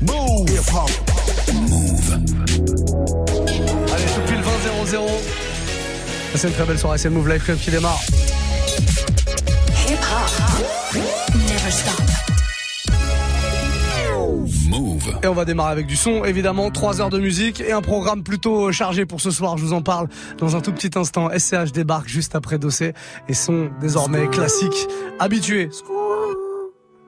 Move. Move. Allez, tout pile 20 0 C'est une très belle soirée, c'est le Move Life Club qui démarre. Hip hop. Never stop. Move. Et on va démarrer avec du son, évidemment, 3 heures de musique et un programme plutôt chargé pour ce soir, je vous en parle dans un tout petit instant. SCH débarque juste après Dossé et sont désormais classiques, habitués.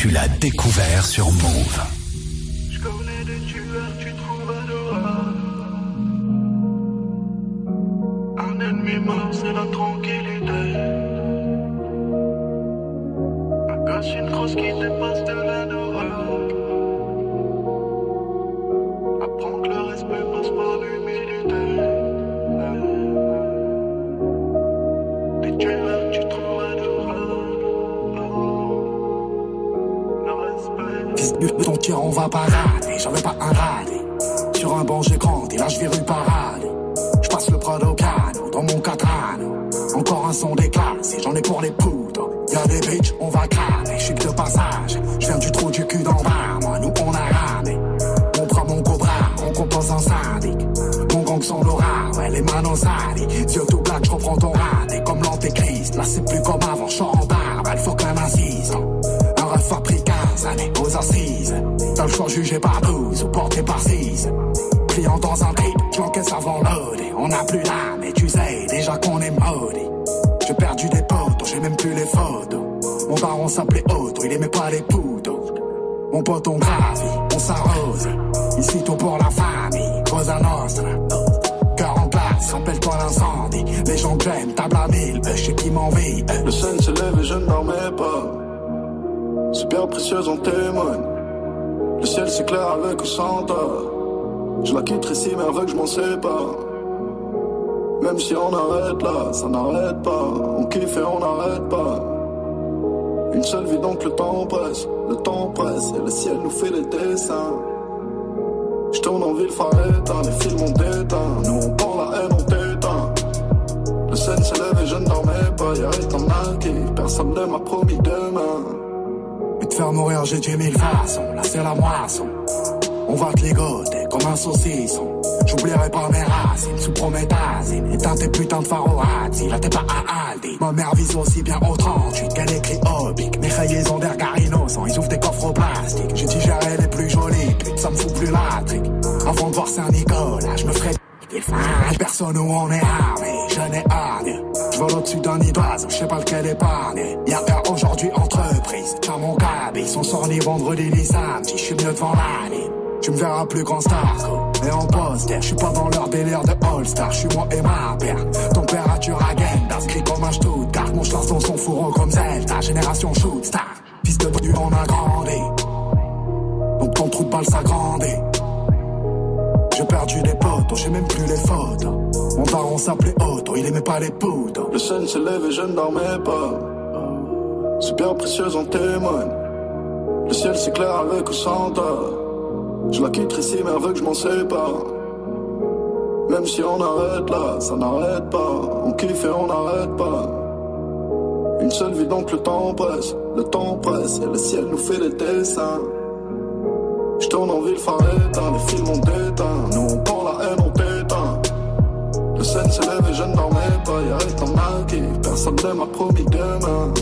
tu l'as découvert sur Move. Je connais des tueurs, tu trouves adorable. Un ennemi mort, c'est la tranquillité. Un gosse, une grosse qui dépasse de l'adorable. De ton on va parader. J'avais pas un radé. Sur un banc, j'ai grandi, là je vais rue parade. Je passe le Prado Cano dans mon Catrano. Encore un son déclassé, j'en ai pour les poudres. Y'a des bitches, on va cramer. Je suis que de passage, je viens du Jugé par 12 ou porté par 6. Client dans un trip, j'encaisse avant loadé. On n'a plus l'âme et tu sais déjà qu'on est maudit. J'ai perdu des potes, j'ai même plus les photos. Mon daron s'appelait Otto, il aimait pas les poudres. Mon pote on gravit, on s'arrose. Ici tout pour la famille, Cosa Nostra. Cœur en place, rappelle-toi l'incendie. Les gens que j'aime, table à mille, je sais qui m'envie. Le sun se lève et je ne dormais pas. Super précieuse en témoigne. Le ciel s'éclaire avec ou sans toi. Je la quitterai si mais avec je m'en sépare. Même si on arrête là, ça n'arrête pas. On kiffe et on n'arrête pas. Une seule vie donc le temps presse, le temps presse et le ciel nous fait des dessins. Je tourne en ville phare éteint, les films ont déteint. Nous on prend la haine, on t'éteint. Le scène s'élève et je ne dormais pas, y'a mal qui personne ne m'a promis demain. Faire mourir, j'ai tué mille façons, là c'est la moisson. On va te ligoter comme un saucisson. J'oublierai pas mes racines sous prométhazine. Éteins tes putains de pharoati, là t'es pas à Aldi. Ma mère vise aussi bien au 38 qu'elle écrit Obic. Mes rayés ont des regards innocents, ils ouvrent des coffres au plastique. J'ai digéré les plus jolies putes, ça me fout plus la trique. Avant de voir Saint-Nicolas, je me ferai. Personne où on est armé, je n'ai hargne. Je vole au-dessus d'un nid d'oiseau, je sais pas lequel épargner. Y'a heure aujourd'hui entreprise, tiens mon cabis. Son sort ni vendredi ni samedi, je suis mieux devant la ligne. Tu me verras plus grand star Et en poster, je suis pas dans leur délire de All-Star Je suis moi et ma père Température agenda, inscrit comme un Stuttgart Mon dans son fourreau comme Zelda Génération shoot star Fils de du on a grandi Donc ton trou de balle s'agrandit J'ai perdu des potes, j'ai même plus les photos Mon daron s'appelait Otto, il aimait pas les poudres Le sun se lève et je ne dormais pas Super précieuse en témoigne Le ciel s'éclaire avec ou sans je la quitterai si mais avec je m'en sépare. Même si on arrête là, ça n'arrête pas. On kiffe et on n'arrête pas. Une seule vie donc le temps presse, le temps presse et le ciel nous fait des dessins. Je tourne en ville phare éteint, les films ont déteint. Nous on prend la haine, on. Le scène se lève et je ne dormais pas, y'a un mal qui personne ne m'a promis demain.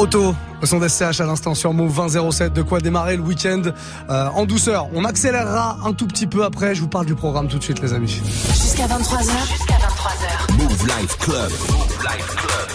Auto, au son d'SCH à l'instant sur Move 2007, de quoi démarrer le week-end euh, en douceur. On accélérera un tout petit peu après, je vous parle du programme tout de suite les amis. Jusqu'à 23h. Jusqu'à 23h. Move Life Club. Move Life Club.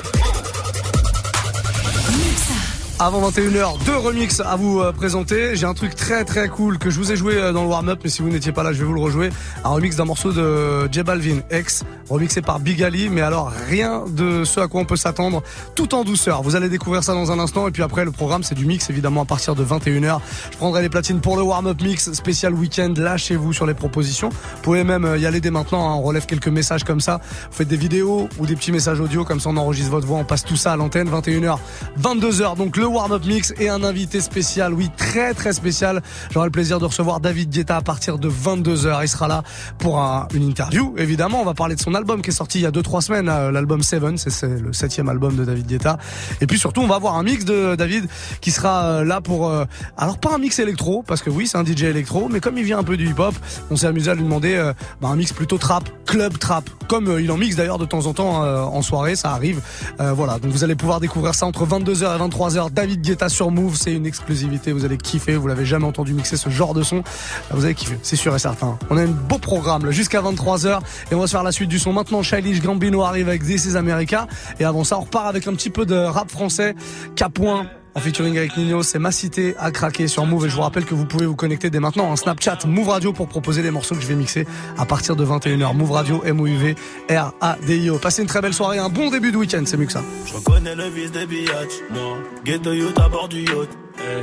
Avant 21h, deux remix à vous euh, présenter. J'ai un truc très très cool que je vous ai joué euh, dans le warm-up, mais si vous n'étiez pas là, je vais vous le rejouer. Un remix d'un morceau de J Balvin, ex, remixé par Big Ali, mais alors rien de ce à quoi on peut s'attendre, tout en douceur. Vous allez découvrir ça dans un instant, et puis après le programme c'est du mix évidemment à partir de 21h. Je prendrai les platines pour le warm-up mix spécial week-end. Lâchez-vous sur les propositions. Vous pouvez même euh, y aller dès maintenant. Hein. On relève quelques messages comme ça. Vous faites des vidéos ou des petits messages audio, comme ça on enregistre votre voix. On passe tout ça à l'antenne. 21h, 22h. Donc le warm-up mix et un invité spécial, oui très très spécial. J'aurai le plaisir de recevoir David Guetta à partir de 22h. Il sera là pour un- une interview. Évidemment, on va parler de son album qui est sorti il y a 2-3 semaines, euh, l'album Seven. C'est- le septième album de David Guetta. Et puis surtout, on va avoir un mix de David qui sera euh, là pour... euh, alors pas un mix électro, parce que oui, c'est un DJ électro, mais comme il vient un peu du hip-hop, on s'est amusé à lui demander bah, un mix plutôt trap, club trap, comme il en mixe d'ailleurs de temps en temps en soirée, ça arrive. Voilà, donc vous allez pouvoir découvrir ça entre 22h et 23h. David Guetta sur Move, c'est une exclusivité, vous allez kiffer, vous l'avez jamais entendu mixer ce genre de son, vous allez kiffer, c'est sûr et certain. On a un beau programme jusqu'à 23h et on va se faire la suite du son. Maintenant, Childish Gambino arrive avec This is America et avant ça, on repart avec un petit peu de rap français, Capouin. En featuring avec Nino, c'est ma cité à craquer sur Move et je vous rappelle que vous pouvez vous connecter dès maintenant en Snapchat Move Radio pour proposer les morceaux que je vais mixer à partir de 21h. Move Radio, M-O-U-V, R-A-D-I-O. Passez une très belle soirée, un bon début de week-end, c'est mieux que ça. Je reconnais le vice des biatchs, moi. Ghetto youth à bord du yacht.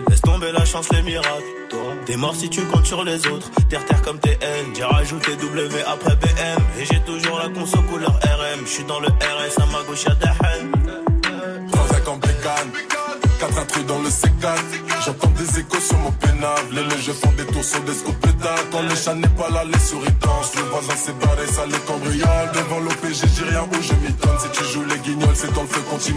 Laisse tomber la chance, les miracles. Toi, t'es mort si tu comptes sur les autres. Terre terre comme TN, j'ai rajouté W après BM. Et j'ai toujours la conso couleur RM. Je suis dans le RS, à ma gauche y'a des intrus dans le C4. J'entends des échos sur mon pénal. Les légers font des tours sur des scopétas. Quand le chat n'est pas là, les souris dansent. Le voisin s'est barré, ça les cambriole. Devant l'OPG, j'ai rien où je m'y donne. Si tu joues les guignols, c'est dans le feu qu'on t'y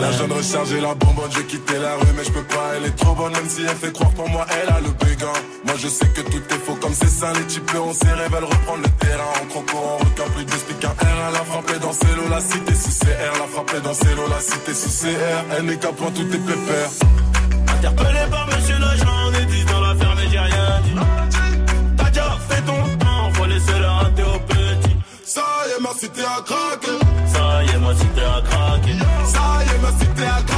La jeune rechargée, la bonbonne, j'ai quitté la rue, mais je peux pas, elle est trop bonne, même si elle fait croire pour moi, elle a le béguin. Moi je sais que tout est faux comme c'est ça, les types on s'est veulent reprendre le terrain. En croco, en requin, plus un R, elle a frappé dans ses lots, la cité sous CR, la frappé dans ses lots, la cité sous CR. Elle n'est qu'à point, tout est pépère. Interpellé par monsieur l'agent, est dit dans l'affaire, mais j'ai rien dit. T'as déjà fait ton temps, faut laisser le rater au petit. Ça y est, ma cité a craqué. Ça y est, ma cité a craqué. Ça y est, ma cité a craqué.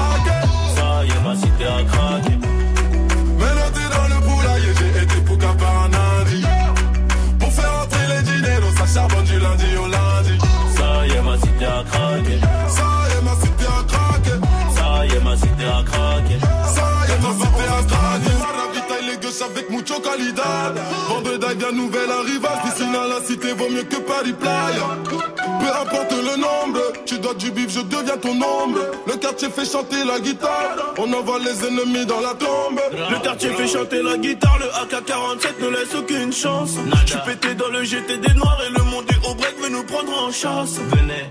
Bien nouvelle arrivage. Piscine à la cité vaut mieux que Paris Playa. Peu importe le nombre, tu dois du bif, je deviens ton ombre. Le quartier fait chanter la guitare, on envoie les ennemis dans la tombe. Le quartier fait chanter la guitare, le AK-47 ne laisse aucune chance. Je pété dans le GT des noirs et le monde est au break veut nous prendre en chasse. Venez.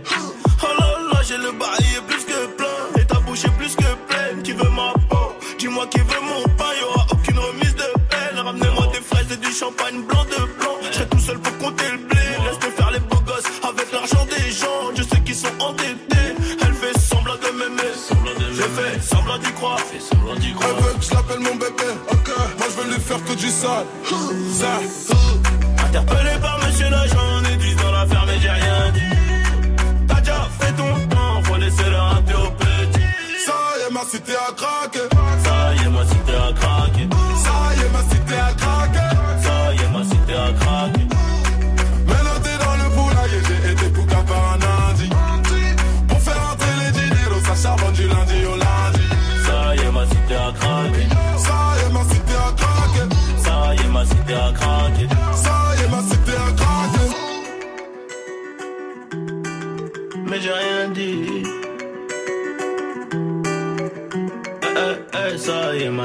Oh là là, j'ai le bail plus que plein. Et ta bouche est plus que pleine. Qui veut ma peau? Dis-moi qui veut mon pain, y'aura aucune remise de peine. Ramenez-moi des fraises et du champagne blanc. Elle fait semblant de m'aimer. Je fais semblant d'y croire. Elle veut que je l'appelle mon bébé, ok. Moi je veux lui faire que du sale. Ça. Interpellé par monsieur l'agent, est dit dans l'affaire, mais j'ai rien dit. T'as déjà fait ton temps, faut laisser le rater au petit. Ça y est, ma cité a craqué.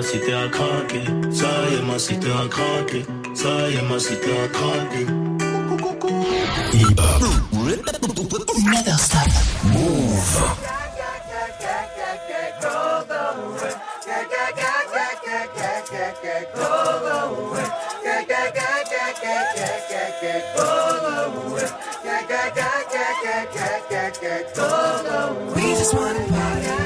Cité a craqué. Ça y est, ma cité craqué. Ça y est, ma cité craqué. Never stop. We just wanna party.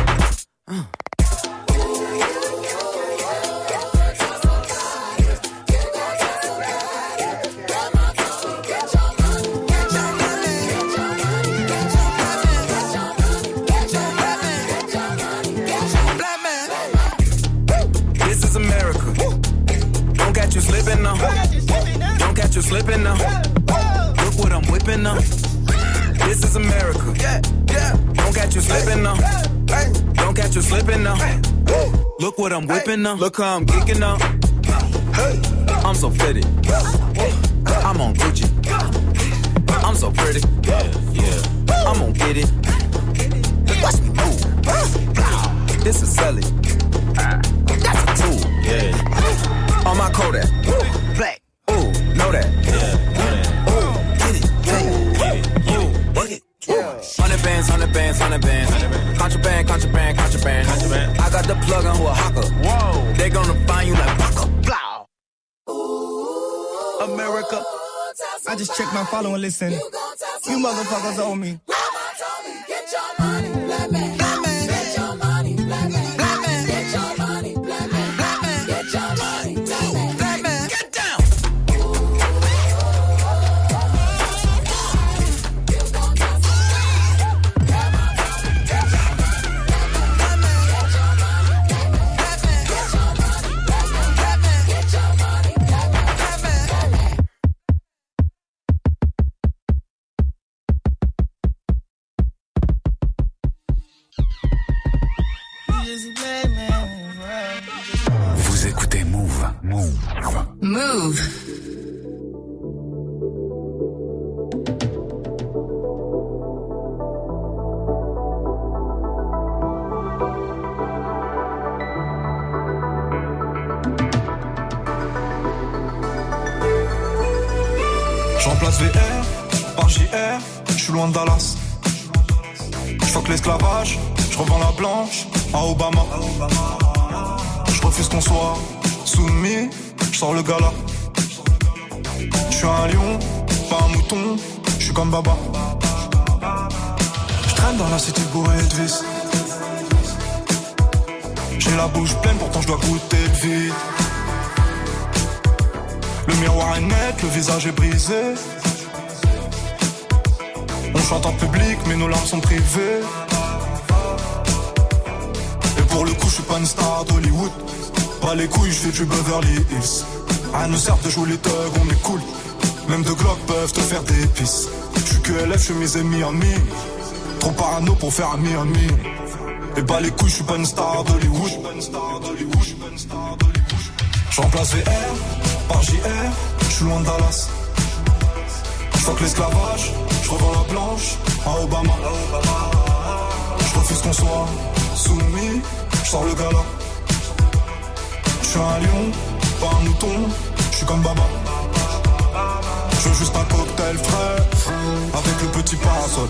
What I'm whipping now. Look how I'm geeking now. I'm so fitted. I'm on Gucci. I'm so pretty. Yeah, yeah. I'm gonna get it. Watch me move. This is Sully. That's a tool. Yeah. On my Kodak. Black. Ooh, know that. Yeah. Ooh, get it, get it, Get it. Yeah. work it. Hundred bands, hundred bands, hundred bands. Contraband, contraband, contraband. Contraband. The plug on who a hawker. Whoa. They gonna find you like Baka. Blow. America. I just checked my follow and listen. You motherfuckers owe me. Mama told me, Get parano pour faire un mi Et bah les couilles, je suis pas une star d'Hollywood. Je remplace VR par JR, je suis loin de Dallas. Je fuck l'esclavage, je revends la blanche à Obama. Je refuse qu'on soit soumis, je sors le gala. Je suis un lion, pas un mouton, je suis comme Baba. Je veux juste un cocktail frais, avec le petit parasol.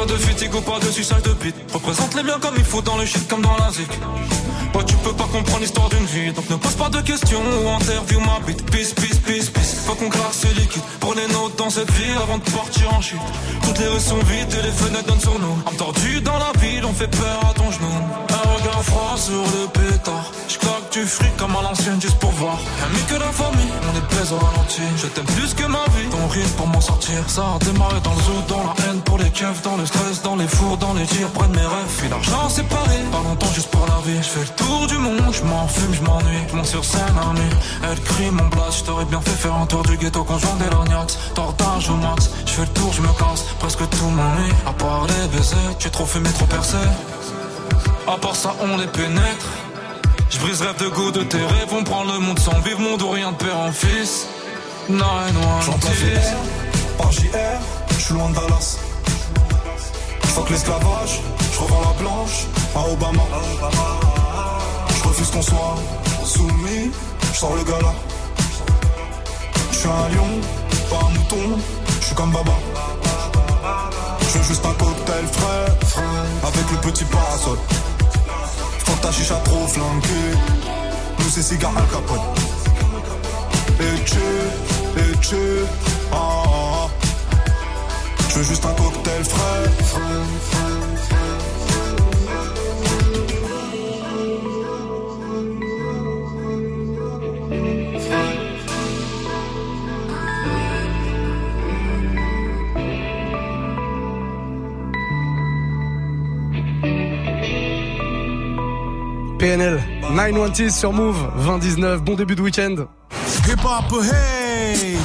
Pas de fatigue pas de suçage de bite. Représente les biens comme il faut dans le shit comme dans la zik. Ouais, tu peux pas comprendre l'histoire d'une vie, donc ne pose pas de questions ou interview ma bite. Peace, peace, peace, peace. Faut qu'on claque ce liquide. Prenez note dans cette ville avant de partir en chute. Toutes les rues sont vides et les fenêtres donnent sur nous. Entendu dans la ville, on fait peur à ton genou. Sur le pétard. J'claque du fric comme à l'ancienne juste pour voir. Ami que la famille, on est pèse au ralenti. Je t'aime plus que ma vie. Ton rythme pour m'en sortir, ça a démarré dans le zoo, dans la haine pour les keufs, dans le stress, dans les fours, dans les tirs, près de mes rêves. Puis l'argent séparé, pas longtemps juste pour la vie. Je fais le tour du monde, je m'en fume, je m'ennuie. Je monte sur scène à elle crie mon blast. Je t'aurais bien fait faire un tour du ghetto quand je vends des lorgnax. Tortage au max, je fais le tour, je me casse. Presque tout m'ennuie, à part les baisers. Tu es trop fumé, trop percé. À part ça, on les pénètre. Je brise rêve de goût de tes rêves, on prend le monde sans vivre, mon dos rien de père en fils. Nine one J'en place VR par JR, je suis loin de Dallas. Je fuck l'esclavage, je revends la blanche à Obama. Je refuse qu'on soit soumis, je sors le gala. Je suis un lion, pas un mouton, je suis comme Baba. Je veux juste un cocktail frais, avec le petit parasol. Faut que ta chicha trop flanquée, nous c'est cigare Al Capone. Et tu, et tu, ah, ah, ah. Je veux juste un cocktail frais. PNL, 916 sur Move, 2019, bon début de week-end. Hip hop, hey!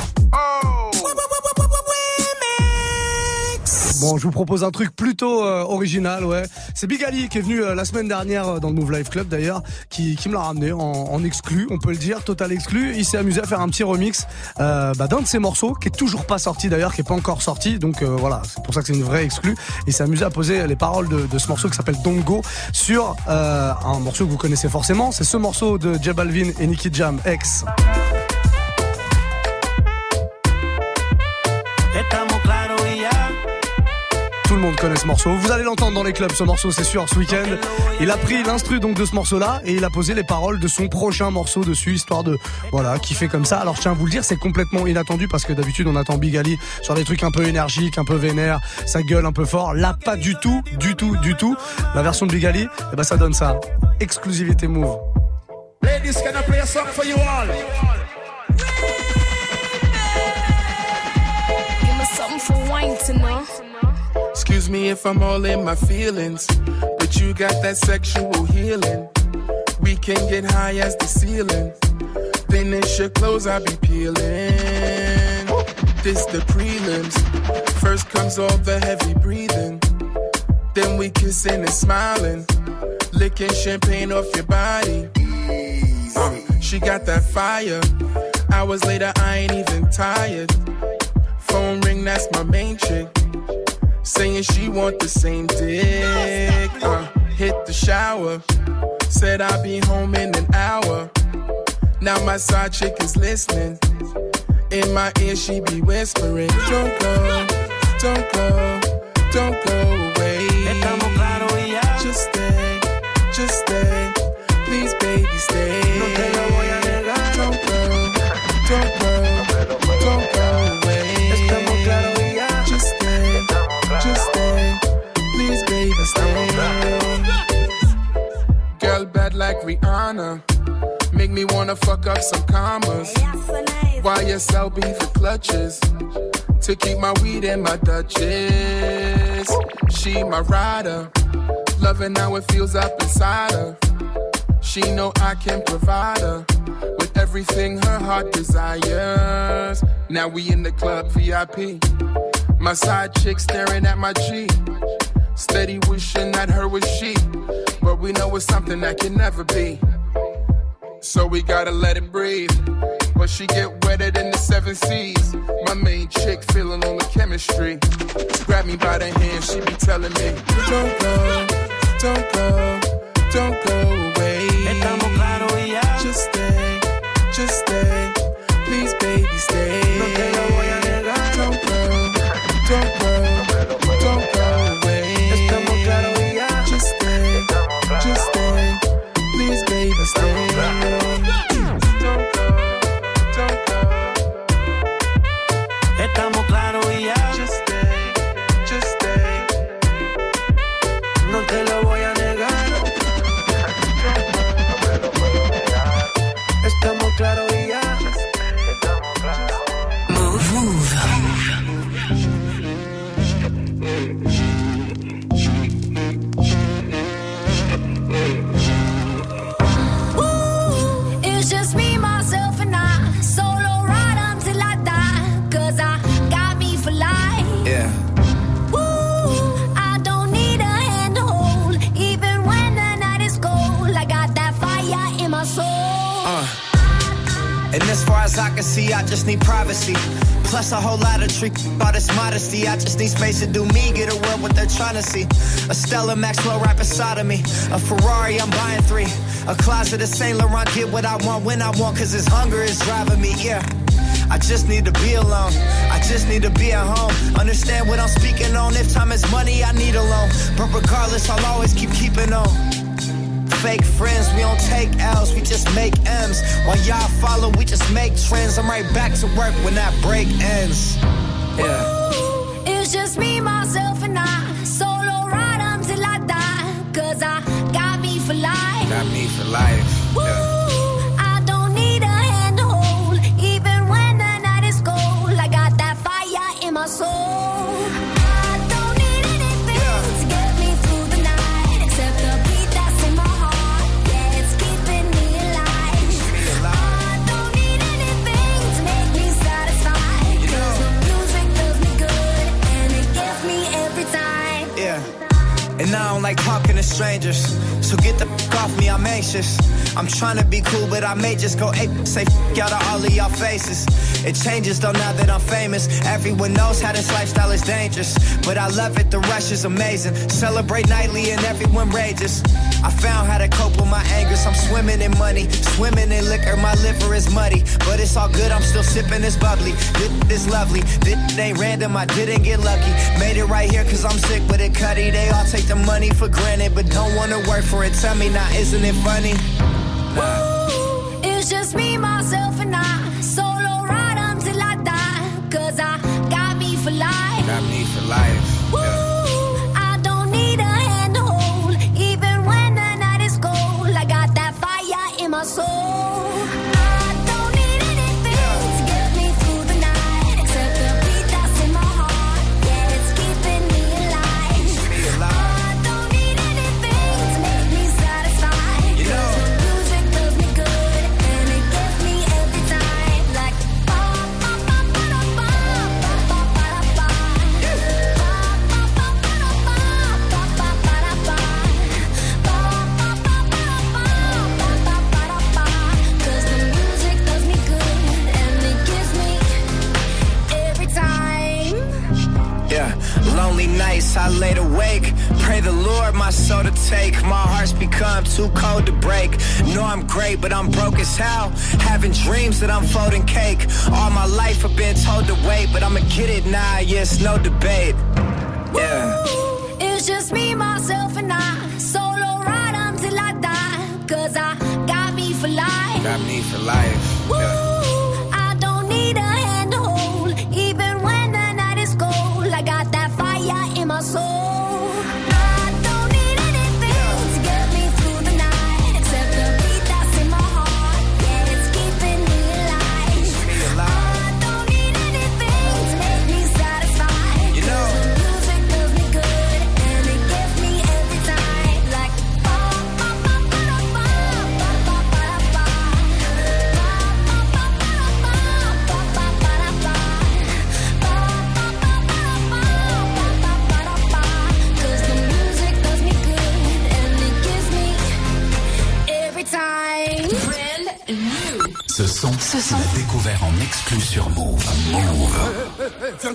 Bon, je vous propose un truc plutôt euh, original, ouais. C'est Big Ali qui est venu euh, la semaine dernière euh, dans le Move Life Club d'ailleurs, qui, qui me l'a ramené en, en exclu, on peut le dire, total exclu. Il s'est amusé à faire un petit remix bah, d'un de ses morceaux qui est toujours pas sorti d'ailleurs, qui est pas encore sorti. Donc voilà, c'est pour ça que c'est une vraie exclu. Il s'est amusé à poser les paroles de, ce morceau qui s'appelle Don't Go sur un morceau que vous connaissez forcément. C'est ce morceau de J Balvin et Nicky Jam, ex. Tout le monde connaît ce morceau. Vous allez l'entendre dans les clubs, ce morceau, c'est sûr, ce week-end. Il a pris l'instru donc de ce morceau-là et il a posé les paroles de son prochain morceau dessus, histoire de, voilà, kiffer comme ça. Alors, je tiens à vous le dire, c'est complètement inattendu parce que d'habitude, on attend Big Ali sur des trucs un peu énergiques, un peu vénères, ça gueule un peu fort. Là, pas du tout, du tout, du tout. La version de Big Ali, eh ben, ça donne ça. Exclusivité move. Ladies, can I play a song for you all? Give me something for wine to know. Excuse me if I'm all in my feelings, but you got that sexual healing. We can get high as the ceiling. Finish your clothes, I'll be peeling. This the prelims. First comes all the heavy breathing. Then we kissing and smiling. Licking champagne off your body. Uh, she got that fire. Hours later, I ain't even tired. Phone ring, that's my main chick. Saying she want the same dick. Uh, hit the shower. Said I'll be home in an hour. Now my side chick is listening. In my ear, she be whispering, Don't go, don't go, don't go away. Estamos claros y ya. Just stay, just stay. Please, baby, stay. Girl bad like Rihanna. Make me wanna fuck up some commas. YSL be for clutches. To keep my weed in my Dutchess. She my rider. Loving how it feels up inside her. She know I can provide her with everything her heart desires. Now we in the club VIP. My side chick staring at my G. Steady wishing that her was she. But we know it's something that can never be. So we gotta let it breathe. But she get wetter than the seven seas. My main chick feeling on the chemistry. Grab me by the hand, she be telling me, Don't go, don't go, don't go away. Estamos claros y ya. Just stay, just stay. Please, baby, stay. A whole lot of trick, all this modesty. I just need space to do me, get away what they're trying to see. A Stella Maxwell right beside of me. A Ferrari, I'm buying three. A closet of Saint Laurent, get what I want when I want, cause this hunger is driving me, yeah. I just need to be alone. I just need to be at home. Understand what I'm speaking on. If time is money, I need a loan. But regardless, I'll always keep keeping on. Fake friends, we don't take L's, we just make M's. While y'all follow, we just make trends. I'm right back to work when that break ends. Yeah. It's just me, myself, and I. Solo ride until I die. Cause I got me for life. Got me for life. Strangers. So get the f off me, I'm anxious. I'm trying to be cool, but I may just go ape. Say f out of all of y'all faces. It changes though now that I'm famous. Everyone knows how this lifestyle is dangerous. But I love it, the rush is amazing. Celebrate nightly and everyone rages. I found how to cope with my anger. I'm swimming in money, swimming in liquor. My liver is muddy, but it's all good. I'm still sipping this bubbly. This is lovely. This ain't random. I didn't get lucky. Made it right here cause I'm sick with it, cutty. They all take the money for granted, but don't wanna work for it. Tell me now, isn't it funny? Nah. It's just me, myself, and I. Solo ride until I die. Cause I got me for life. Got me for life. Nights I laid awake. Pray the Lord my soul to take. My heart's become too cold to break. Know I'm great, but I'm broke as hell. Having dreams that I'm folding cake. All my life I've been told to wait, but I'ma get it now. Yes, no debate. Yeah. It's just me, myself, and I. Solo ride until I die. Cause I got me for life. Got me for life. Woo!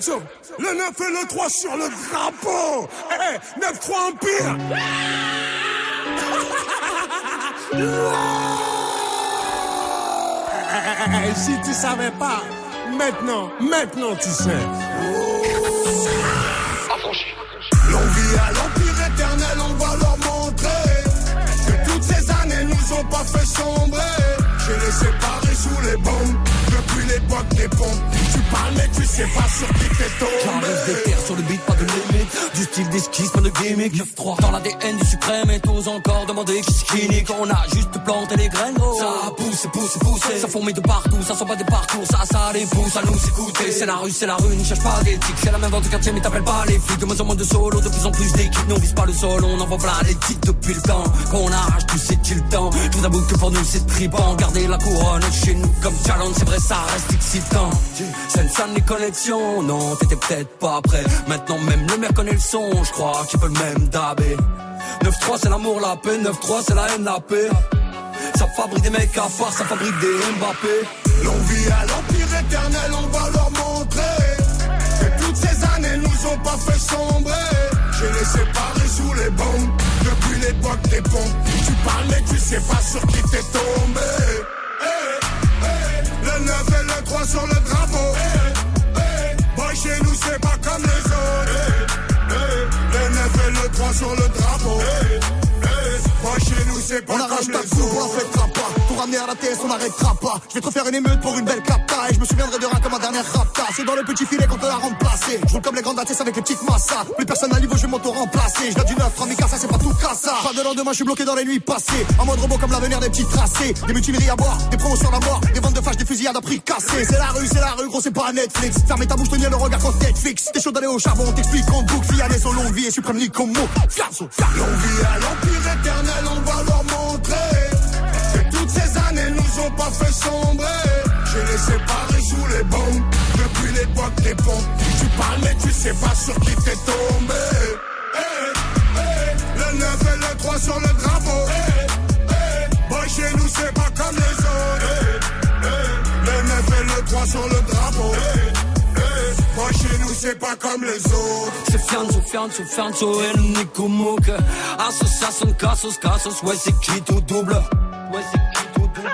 Eh, le 9 et le 3 sur le drapeau Eh, eh, 9-3 Empire Eh, eh, Si tu savais pas, maintenant, maintenant tu sais. L'on vit à l'empire éternel, on va leur montrer que toutes ces années nous ont pas fait sombrer. J'ai les séparés sous les bombes depuis l'époque des pompes. Tu parles mais tu sais pas sur qui t'es tombé. J'arrive des terres sur le beat, pas de limite. Du style d'esquisse, pas de gimmick. 9-3 dans l'ADN du suprême et tous encore demander qui c'est qui nique. On a juste planté les graines. Ça pousse, pousse, pousse. Ça fourmille de partout, ça sort pas des parcours. Ça, ça les pousse à nous écouter. C'est la rue, c'est la rue, ne cherche pas d'éthique. C'est la même vente du quartier, mais t'appelles pas les flics. De moins en moins de solo, de plus en plus d'équipes. Nous on vise pas le sol, on envoie plein les titres depuis le temps. Qu'on arrache, sais qu'il le temps. Vous avoue que pour nous c'est tripant. Garder la couronne chez nous comme challenge, c'est vrai, ça reste excitant. Salle les connexions, non, t'étais peut-être pas prêt. Maintenant même le maire connaît le son, je crois qu'il peut le même dabé. 9-3 c'est l'amour, la paix, 9-3 c'est la haine, la paix. Ça fabrique des mecs à part, ça fabrique des Mbappé. L'on vit à l'empire éternel, on va leur montrer que toutes ces années nous ont pas fait sombrer. J'ai les séparés sous les bombes depuis l'époque des pompes. Tu parles mais tu sais pas sur qui t'es tombé. Eh, eh, le 9 et le 3 sur le drapeau. Eh, eh, boy, chez nous c'est pas comme les autres. Eh, eh, le 9 et le 3 sur le drapeau. Eh, eh, boy, chez nous c'est pas On comme les on autres. Pour on pas. Je vais te refaire une émeute pour une belle capta. Et je me souviendrai de rien comme ma dernière rapta. C'est dans le petit filet qu'on te l'a remplacé. Je roule comme les grandes ATS avec les petites massas. Plus personne à niveau, je vais m'auto-remplacer. Je du 9, 3000 ça c'est pas tout cassa. Pas de lendemain, je suis bloqué dans les nuits passées. En mode robot comme l'avenir des petits tracés. Des multimilleries à boire, des promotions à la mort. Des ventes de flash, des fusillades à prix cassé. C'est la rue, c'est la rue, gros, c'est pas Netflix. Fermez ta bouche, tenir le regard quand Netflix. T'es chaud d'aller au charbon, on t'explique en boucle. Fianès longue vie et suprême Nicomo. Fianso, vit à l'empire éternel, on va années nous ont pas fait sombrer. J'ai les séparés sous les bombes depuis l'époque des pompes. Tu parles mais tu sais pas sur qui t'es tombé. Eh, eh, le 9 et le 3 sur le drapeau. Boy, chez nous, c'est pas comme les autres. Le 9 et le 3 sur le drapeau. Boy, chez nous, c'est pas comme les autres. C'est Fianzo, Fianzo, Fianzo et le Nico Mouk Association, Cassos, Cassos, ouais c'est qui tout double? Ouais c'est qui tout double?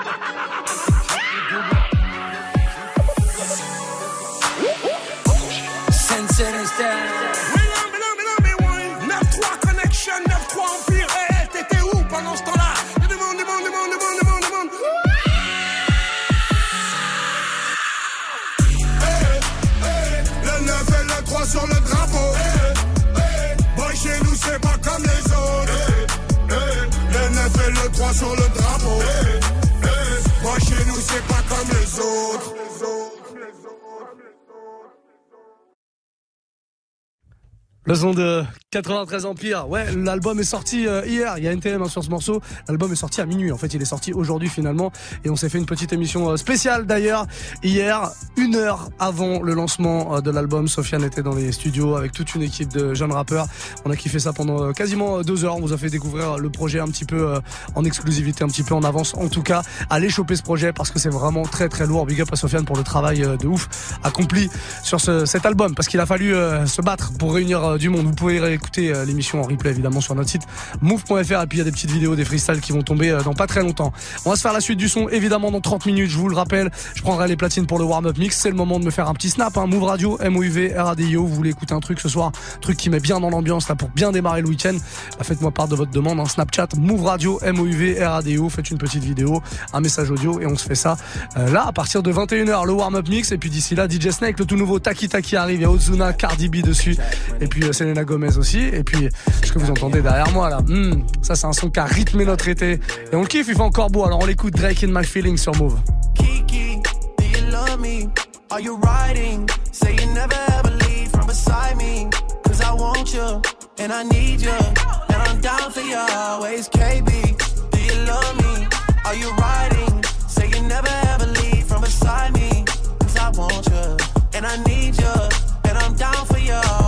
Le son de 93 Empire. Ouais, l'album est sorti euh, hier. Il y a NTM hein, sur ce morceau. L'album est sorti à minuit. En fait, il est sorti aujourd'hui finalement. Et on s'est fait une petite émission euh, spéciale d'ailleurs. Hier, une heure avant le lancement euh, de l'album, Sofiane était dans les studios avec toute une équipe de jeunes rappeurs. On a kiffé ça pendant quasiment deux heures. On vous a fait découvrir le projet un petit peu en exclusivité, un petit peu en avance. En tout cas, allez choper ce projet parce que c'est vraiment très très lourd. Big up à Sofiane pour le travail de ouf accompli sur ce- cet album parce qu'il a fallu se battre pour réunir euh, du monde. Vous pouvez réécouter euh, l'émission en replay évidemment sur notre site move.fr et puis il y a des petites vidéos des freestyles qui vont tomber euh, dans pas très longtemps. On va se faire la suite du son évidemment dans 30 minutes, je vous le rappelle. Je prendrai les platines pour le warm-up mix. C'est le moment de me faire un petit snap. Hein. Move Radio, MOUV, RADIO. Vous voulez écouter un truc ce soir, truc qui met bien dans l'ambiance là pour bien démarrer le week-end. Bah, Faites-moi part de votre demande. Un Snapchat, Move Radio, MOUV, RADIO. Faites une petite vidéo, un message audio et on se fait ça là à partir de 21h. Le warm-up mix et puis d'ici là DJ Snake, le tout nouveau Taki Taki arrive. Il y a Ozuna, Cardi B dessus et puis euh, Selena Gomez aussi. Et puis ce que vous entendez derrière moi là, hmm, ça c'est un son qui a rythmé notre été et on le kiffe. Il fait encore beau. Alors on l'écoute Drake in My Feelings sur Move. Kiki, do you love me? Are you riding? Say you never ever leave from beside me. Cause I want you, and I need you. And I'm down for you always, KB. Do you love me? Are you riding? Say you never ever leave from beside me. Cause I want you, and I need you. And I'm down for you.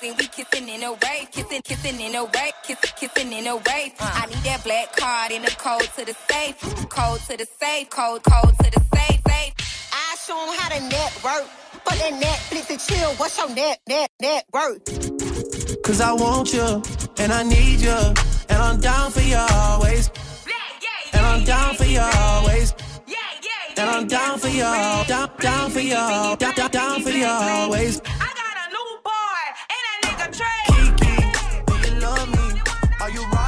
We kissing in a wave, kissing, kissing in a wave, kissing, kissing in a wave. I need that black card in the code to the safe, code to the safe, code, code to the safe, safe. I show 'em how to network. For that Netflix and chill, what's your net, net, net worth? Cause I want you, and I need you. And I'm down for you always. And I'm down for you always. And I'm down for you, down, down for you, down, down, down for you always. You riding?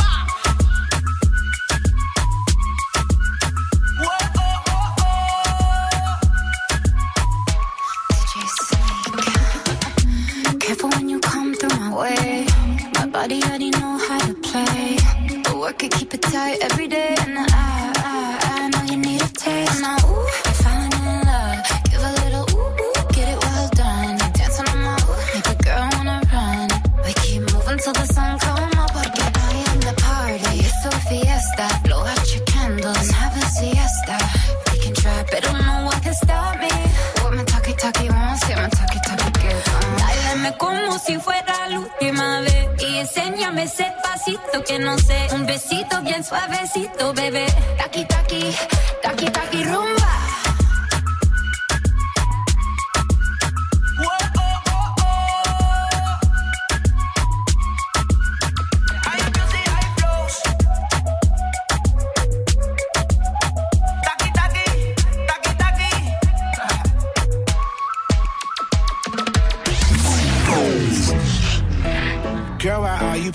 Careful when you come through my way. My body already know how to play. But work it, keep it tight every day. And I, si fuera la última vez y enséñame ese pasito que no sé, un besito bien suavecito, bebé. Taki taki, taki taki rumba.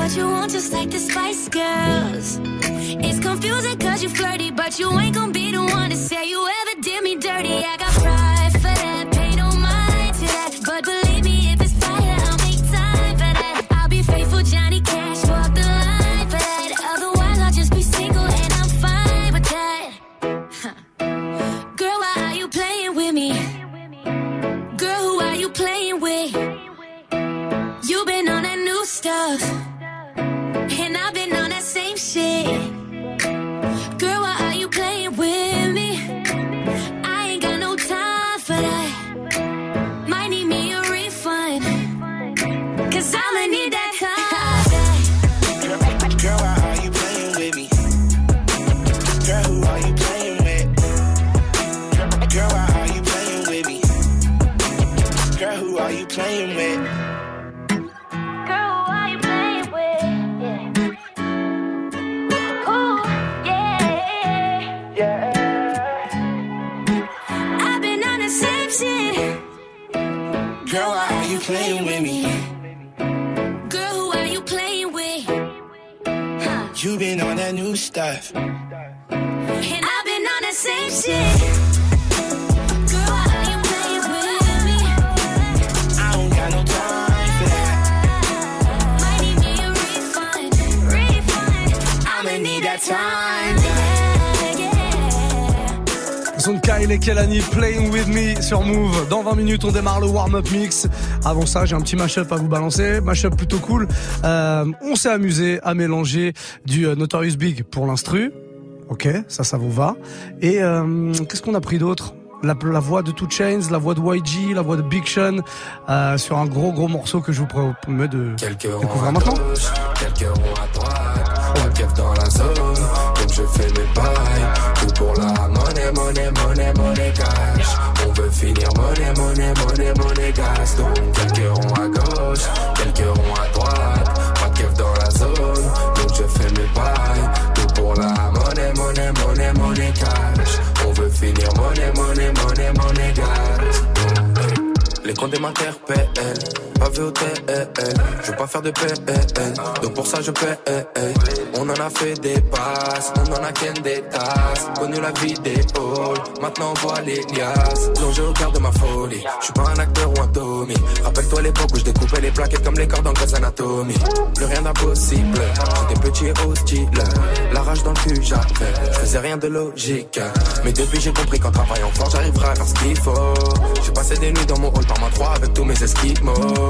what you want, just like the Spice Girls. It's confusing cause you flirty, but you ain't gonna be the one to say you ever did me dirty. I got pride Can I on Kyle et Kelani Playing With Me sur Move. Dans 20 minutes, on démarre le warm-up mix. Avant ça, j'ai un petit mashup à vous balancer. Mashup plutôt cool. Euh, on s'est amusé à mélanger du euh, Notorious Big pour l'instru. Ok, ça, ça vous va. Et euh, qu'est-ce qu'on a pris d'autre? La, la voix de Two Chains, la voix de YG, la voix de Big Sean euh, sur un gros gros morceau que je vous promets de découvrir maintenant. Quelques ronds à droite, dans la zone, je fais mes pailles, tout pour la monnaie, monnaie, monnaie, monnaie cash. On veut finir monnaie, monnaie, monnaie, monnaie gas. Donc quelques ronds à gauche, quelques ronds à droite, trois keufs dans la zone, donc je fais mes pailles, tout pour la monnaie, monnaie, monnaie, monnaie cash. On veut finir monnaie, monnaie, monnaie, monnaie gas. Les comptes m'interpellent, pas vu au je veux pas faire de PN, donc pour ça je paie. On en a fait des passes, on en a qu'un des tasses, connu la vie des halls, maintenant on voit les liasses, plongé au cœur de ma folie, je suis pas un acteur ou un Tommy, rappelle-toi l'époque où je découpais les plaquettes comme les cordes en Grey's Anatomy, plus rien d'impossible, j'étais petit et hostile, la rage dans le cul j'avais, je faisais rien de logique, mais depuis j'ai compris qu'en travaillant fort j'arriverai à faire ce qu'il faut, j'ai passé des nuits dans mon hall par ma 3 avec tous mes esquimaux,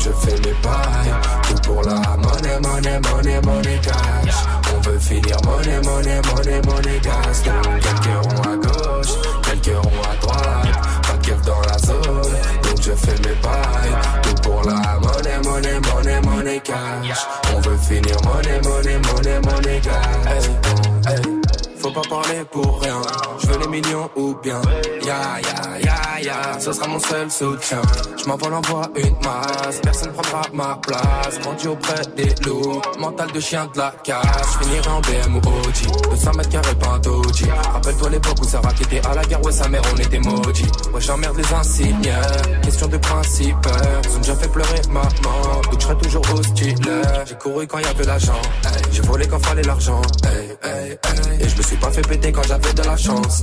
Je fais mes pailles. Tout pour la monnaie, monnaie, monnaie, monnaie cash. On veut finir monnaie, monnaie, monnaie, monnaie gas. Quelques ronds à gauche, quelques ronds à droite. Pas de dans la zone. Donc je fais mes pailles. Tout pour la monnaie, monnaie, monnaie, monnaie cash. On veut finir monnaie, monnaie, monnaie, monnaie gas. Hey, hey. Faut pas parler pour rien. Les millions ou bien. Ya ya ya ya, ce sera mon seul soutien. Je m'envole en voie une masse, personne prendra ma place. Rendu auprès des loups, mental de chien de la casse. Je finirai en BM ou OG, 200 mètres carrés doji. Rappelle-toi l'époque où Sarah qui était à la guerre, ouais sa mère on était maudits. Ouais j'emmerde les insignes, question de principe. Ils ont déjà fait pleurer maman, donc je serai toujours hostile. J'ai couru quand y avait l'argent, j'ai volé quand fallait l'argent. Et je me suis pas fait péter quand j'avais de la chance.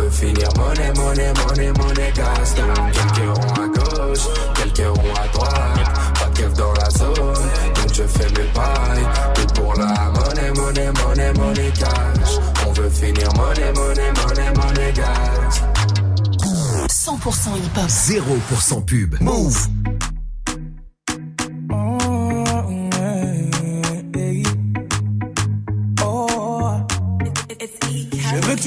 On veut finir monnaie, monnaie, monnaie, monnaie gas. Donc quelques ronds à gauche, quelques ronds à droite. Pas de keuf dans la zone, donc je fais mes pailles. Tout pour la monnaie, monnaie, monnaie, monnaie cash. On veut finir monnaie, monnaie, monnaie, monnaie gas. 100% hip-hop. 0% pub. Move. Je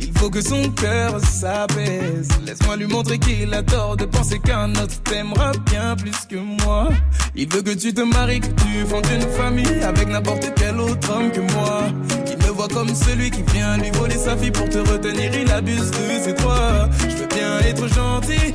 Il faut que son cœur s'apaise. Laisse-moi lui montrer qu'il a de penser qu'un autre t'aimera bien plus que moi. Il veut que tu te maries, que tu fondes une famille avec n'importe quel autre homme que moi. Il me voit comme celui qui vient lui voler sa fille pour te retenir, il abuse de ses droits. Je veux bien être gentil,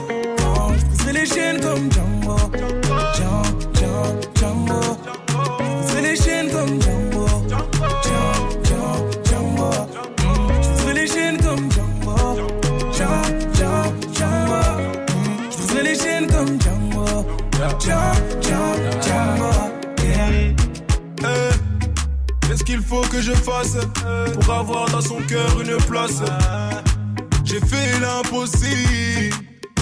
Briserai les chaînes comme Django. Django, Django, briserai les chaînes comme Django. Django, Django, briserai les chaînes comme Django. Django, Django, les chaînes comme Django. Django, Django, Qu'est-ce qu'il faut que je fasse pour avoir dans son cœur une place? J'ai fait l'impossible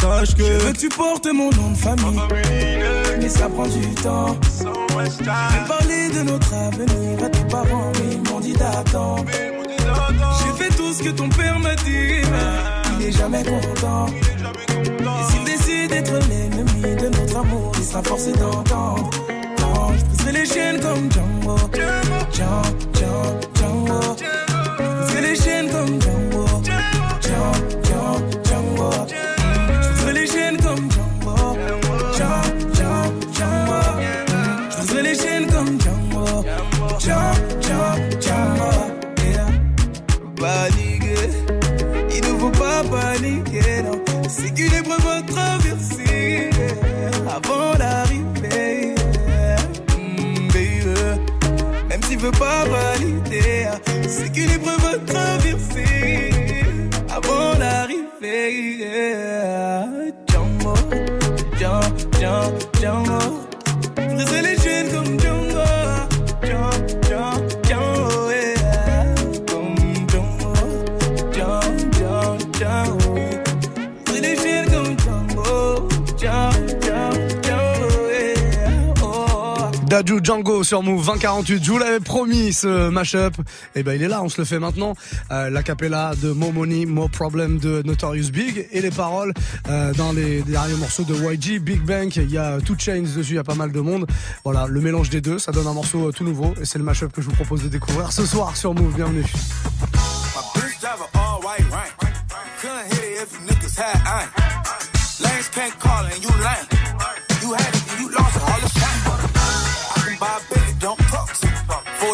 Sache que Je veux que tu portes mon nom de famille, mais ça prend du temps. J'ai parlé de notre avenir à tes parents, mais ils m'ont dit d'attendre. J'ai fait tout ce que ton père m'a dit, mais il est jamais content. Et s'il décide d'être l'ennemi de notre amour, il sera forcé d'entendre. Je briserai les chaînes comme Django. Django, Django, Django. Django sur Move 2048. Je vous l'avais promis ce mashup. Et ben il est là, on se le fait maintenant. Euh, la capella de Mo Money, Mo Problem de Notorious Big et les paroles euh, dans les derniers morceaux de YG, Big Bang. Il y a Two Chains dessus, il y a pas mal de monde. Voilà, le mélange des deux, ça donne un morceau euh, tout nouveau et c'est le mashup que je vous propose de découvrir ce soir sur Move. Bienvenue.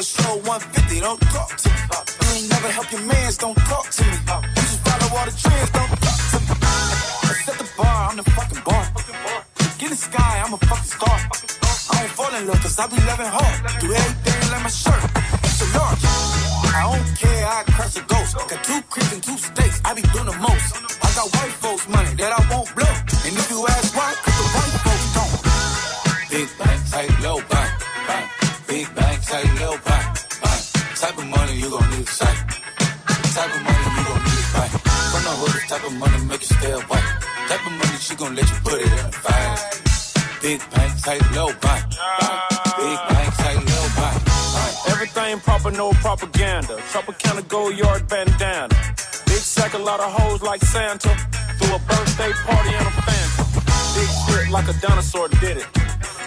A show 150, don't talk to me. You ain't never help your mans, don't talk to me. You just follow all the trends, don't talk to me. I set the bar, I'm the fucking bar. Get in the sky, I'm a fucking star. I don't fall in love cause I be loving hard. Do everything like my shirt. It's a large. I don't care, I crush a ghost. Got two cribs and two states, I be doing the most. I got white folks money that I won't blow. Make you. Type of money she gon' let you put it in bag. Big bang, tight, low bang. Big bang, tight, low bang. Everything proper, no propaganda. Tropicana gold yard bandana. Big sack, a lot of hoes like Santa. Threw a birthday party and a phantom. Big shit like a dinosaur did it.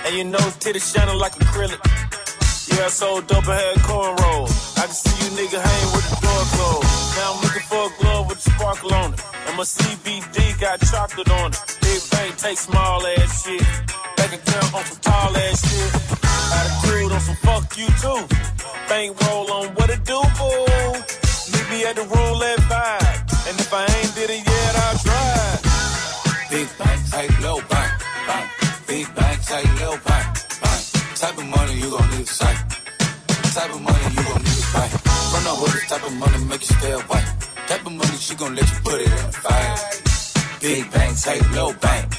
And you know titties shining like acrylic. Yeah, I sold dope and had cornrows. I can see you nigga hang with the door closed. Now I'm looking for a glove with a sparkle on it. And my CBD got chocolate on it. Big bank take small ass shit. Bank account on some tall ass shit. Attitude on some fuck you too. Bank roll on what it do, boo. Meet me at the roulette vibe, five. And if I ain't did it yet, I'll try. Big bank take low bank. bank. Big bank take low bank bang, tight, need a sight. Type of money you gon' need to buy. From the hood, type of money make you stay away. Type of money she gon' let you put it in the fire. Big bang, take low bang.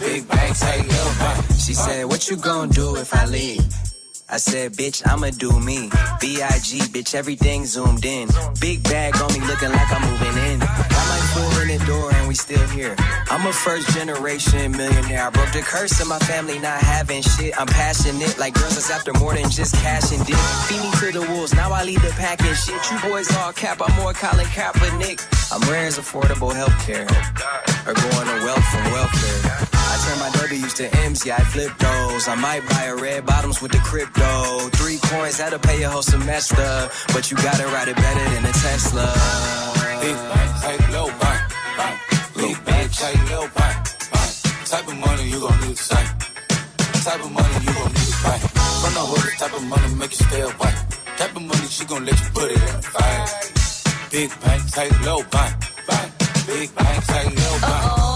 Big bang, take low bang. She said, What you gonna do if I leave? I said, bitch, I'ma do me. B.I.G., bitch, everything zoomed in. Big bag on me looking like I'm moving in. Got my foot in the door and we still here. I'm a first generation millionaire. I broke the curse of my family not having shit. I'm passionate like girls that's after more than just cash and dick. Feed me to the wolves, now I lead the pack and shit. You boys all cap, I'm more Colin Kaepernick. I'm rare as affordable healthcare. Or going to wealth from welfare. I turn my W's to M's, yeah, I flip those. I might buy a red bottoms with the crypto. Three coins, that'll pay your whole semester. But you gotta ride it better than a Tesla. Big bang, take low bang, bang. Big bang, take low bang, bang. Type of money you gon' need to say. Type of money you gon' need to buy. From the hood, type of money make you stay away. Type of money she gon' let you put it in the fire. Big bang, take low bang, bang. Big bang, take low bang.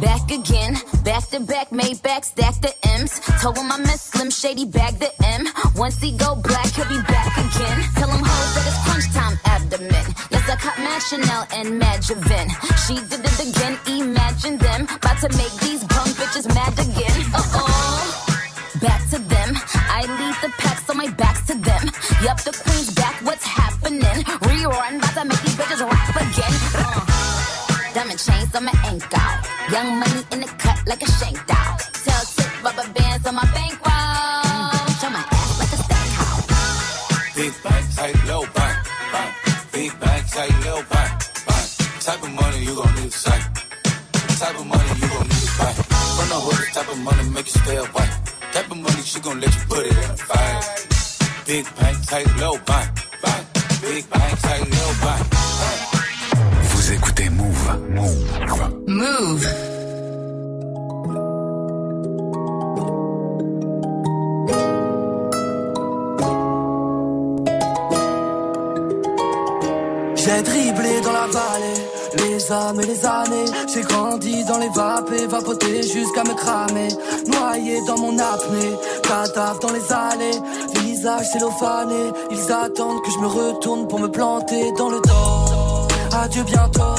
Back again, back to back, made back, stack the M's. Told him I miss Slim Shady, bag the M. Once he go black, he'll be back again. Tell him hoes that it's crunch time abdomen. Yes, I caught Mad Chanel and Madjavin. She did it again, imagine them. About to make these bum bitches mad again. Uh oh. Back to them. I lead the pack, so my back's to them. Yup, the queen's back, what's happening? Rerun, about to make these bitches rap again. Uh. Diamond chains on my ankle. Young money in the cut like a shank doll. Tell tip rubber bands on my bankroll. Show my ass like a steakhouse. Big bang, take low bang, bang. Big bang, take low bang, bang. Type of money you gon' need to say. Type of money you gon' need to buy. From the hood, type of money make you stay away. Type of money she gon' let you put it in the fire. Big bang, take low bang, bang. Big bang, take low bang. Vous écoutez. Move. Move. J'ai dribblé dans la vallée, les âmes et les années. J'ai grandi dans les vapes et vapoté jusqu'à me cramer. Noyé dans mon apnée, cadavre dans les allées. Visage cellophané, ils attendent que je me retourne pour me planter dans le dos. Adieu bientôt,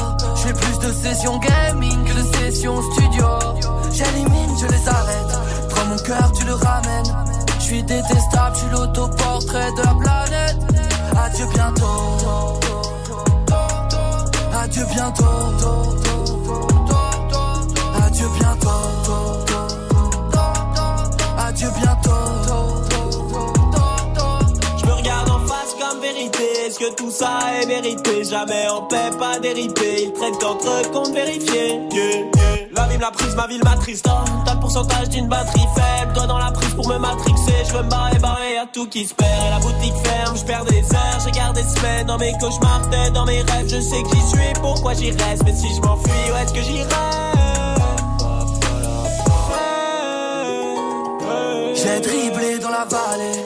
j'ai plus de sessions gaming que de sessions studio. J'élimine, je les arrête. Prends mon cœur, tu le ramènes. Je suis détestable, je suis l'autoportrait de la planète. Adieu bientôt. Adieu bientôt. Adieu bientôt. Adieu bientôt. Est-ce que tout ça est vérité Jamais en paix, pas déripé. Ils traitent entre comptes vérifiés. Yeah, yeah. La vie me l'a prise, ma ville m'attriste. T'as le pourcentage d'une batterie faible. Toi dans la prise pour me matrixer. Je veux me barrer, barrer, y'a tout qui se perd. Et la boutique ferme, je perds des heures. Je garde des semaines dans mes cauchemars, tête dans mes rêves. Je sais j'y suis, pourquoi j'y reste? Mais si je m'enfuis, où est-ce que j'irai? J'ai dribblé dans la vallée,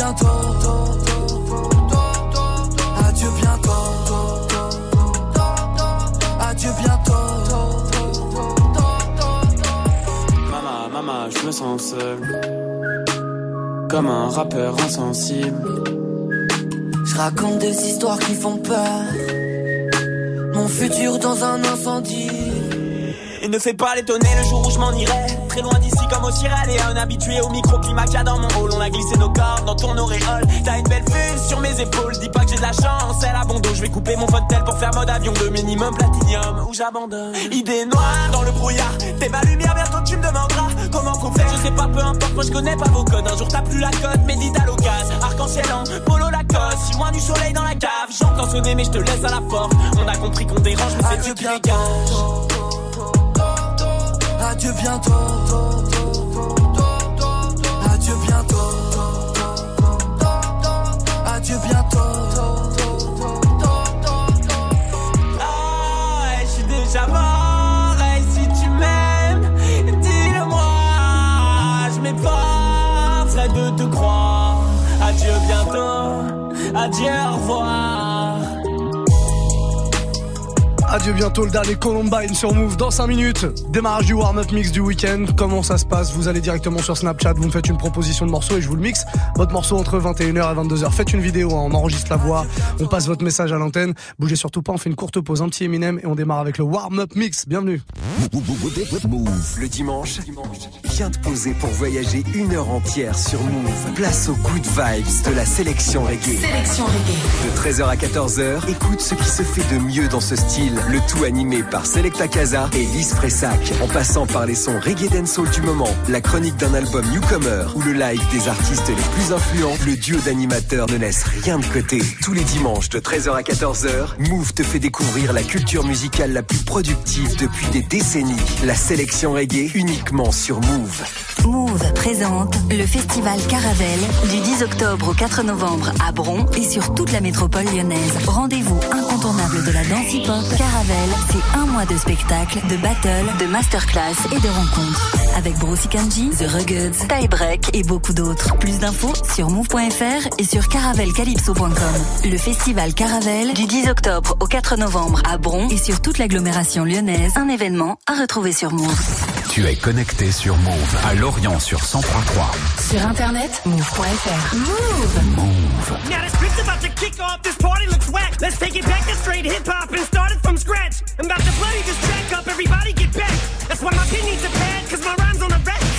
Adieu bientôt. Adieu bientôt. Adieu bientôt. Maman, maman, je me sens seul. Comme un rappeur insensible. Je raconte des histoires qui font peur. Mon futur dans un incendie. Et ne fais pas l'étonner le jour où je m'en irai Très loin d'ici comme au Sierra Un habitué au microclimat qu'il y a dans mon hall. On a glissé nos cordes dans ton auréole. T'as une belle vue sur mes épaules. Dis pas que j'ai de la chance, c'est la bondo Je vais couper mon fauteuil pour faire mode avion De minimum platinium. Où j'abandonne? Idée noire dans le brouillard. T'es ma lumière, bientôt tu me demanderas Comment faut faire, je sais pas, peu importe. Moi je connais pas vos codes, un jour t'as plus la cote. Médite à l'occasion, arc-en-ciel en polo Lacoste Six mois du soleil dans la cave. J'entends sonner mais je te laisse à la porte. On a compris qu'on dérange mais c'est Dieu qui dégage. Adieu bientôt. Adieu bientôt le dernier Columbine sur Move dans 5 minutes. Démarrage du warm-up mix du week-end. Comment ça se passe? Vous allez directement sur Snapchat, vous me faites une proposition de morceau et je vous le mixe. Votre morceau entre 21h et 22h. Faites une vidéo, hein, on enregistre la voix, on passe votre message à l'antenne. Bougez surtout pas, on fait une courte pause, un petit Eminem et on démarre avec le warm-up mix. Bienvenue. Le dimanche, viens te poser pour voyager une heure entière sur Move. Place aux good vibes de la sélection reggae. Sélection reggae. De 13h à 14h, écoute ce qui se fait de mieux dans ce style. Le tout animé par Selecta Casa et Lise Fressac. En passant par les sons reggae dancehall du moment, la chronique d'un album newcomer ou le live des artistes les plus influents, le duo d'animateurs ne laisse rien de côté. Tous les dimanches de 13h à 14h, Move te fait découvrir la culture musicale la plus productive depuis des décennies. La sélection reggae uniquement sur Move. Move présente le festival Caravelle du 10 octobre au 4 novembre à Bron et sur toute la métropole lyonnaise. Rendez-vous incontournable de la danse hip-hop. Caravelle, c'est un mois de spectacles, de battles, de masterclass et de rencontres. Avec Bruce Kanji, The Ruggeds, Tie Break et beaucoup d'autres. Plus d'infos sur move.fr et sur caravelcalypso.com. Le festival Caravelle du 10 octobre au 4 novembre à Bron et sur toute l'agglomération lyonnaise. Un événement à retrouver sur Move. Tu es connecté sur Move à Lorient sur 1033. Sur internet, move.fr. Move. Move. Now this beat's about to kick off. This party looks whack. Let's take it back to straight hip hop and start it from scratch. I'm about to bloody this track up. Everybody get back. That's why my pin needs a pad, cause my rhymes on a red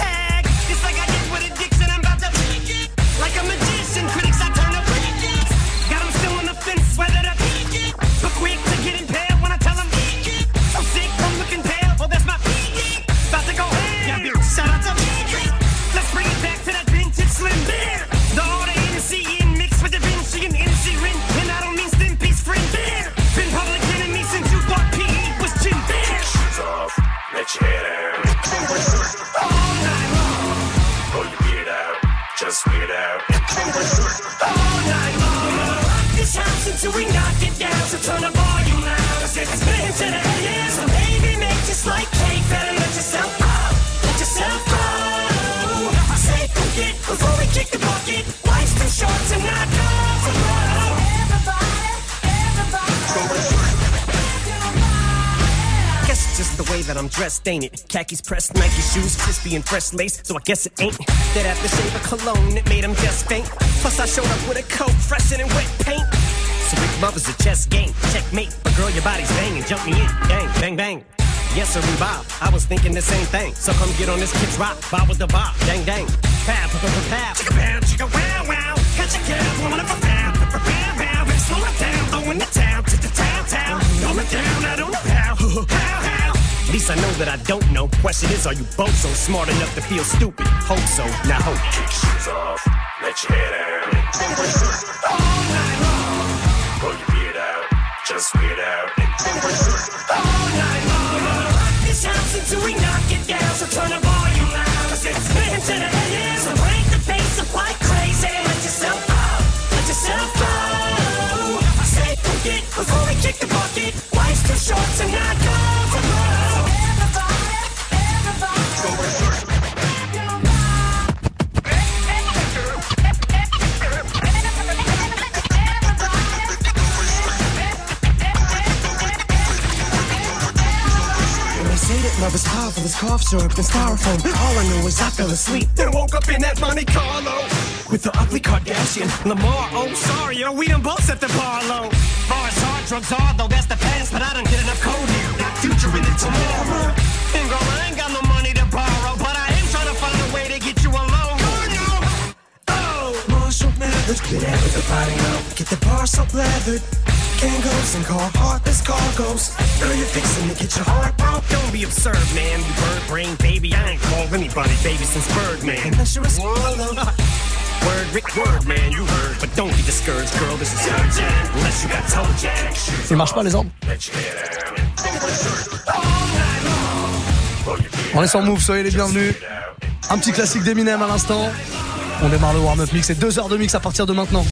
way that I'm dressed, ain't it? Khakis pressed, Nike shoes, crispy and fresh lace, so I guess it ain't. That aftershave of cologne that made him just faint. Plus I showed up with a coat fresher than wet paint. So big mother's a chess game, checkmate. But girl, your body's banging, jump me in, bang, bang, bang. Yes, sir, Bob. I was thinking the same thing. So come get on this kid's rock, bob with the bob, dang, dang. Pow, pow, pow, chicka, pow, chicka, wow, wow. Catch a girl, woman of a pow, pow, pow. Slow it down, throwing the town to the town, town. Throw it down, I don't know how, least I know that I don't know. Question is, are you both so smart enough to feel stupid? Hope so, now hope. Kick shoes off, let your hair down. All night long, Pull your beard out, just weird out. all night long. Rock this house until we knock it down. So turn the volume loud. Cause it's been to the AM. So break the pace up like crazy. Let yourself go. Let yourself go. I say forget before we kick the bucket. Life's too short to as cough syrup and styrofoam. All I know is I fell asleep, then woke up in that Monte Carlo with the ugly Kardashian, Lamar. Oh, sorry, yo, we done both set the bar low. Far as hard drugs are, though, that's the past, but I don't get enough code here. Got future in it tomorrow. And girl, I ain't got no money to borrow, but I am trying to find a way to get you alone. Oh, Marshall Mathers, get out with the out. Get the bar so leathered. Kangos and call heartless cargoes. Girl, you're fixing to get your heart broke. Don't be absurd, man. You bird brain baby. I ain't called anybody baby since Birdman. Unless you're a swallow. Word, Rick, word, man, you heard. But don't be discouraged, girl. This is. Unless you got toe jack. Il marche pas les ordres On est sur Move, soyez les bienvenus. Un petit classique d'Eminem à l'instant. On démarre le warm-up mix et deux heures de mix à partir de maintenant.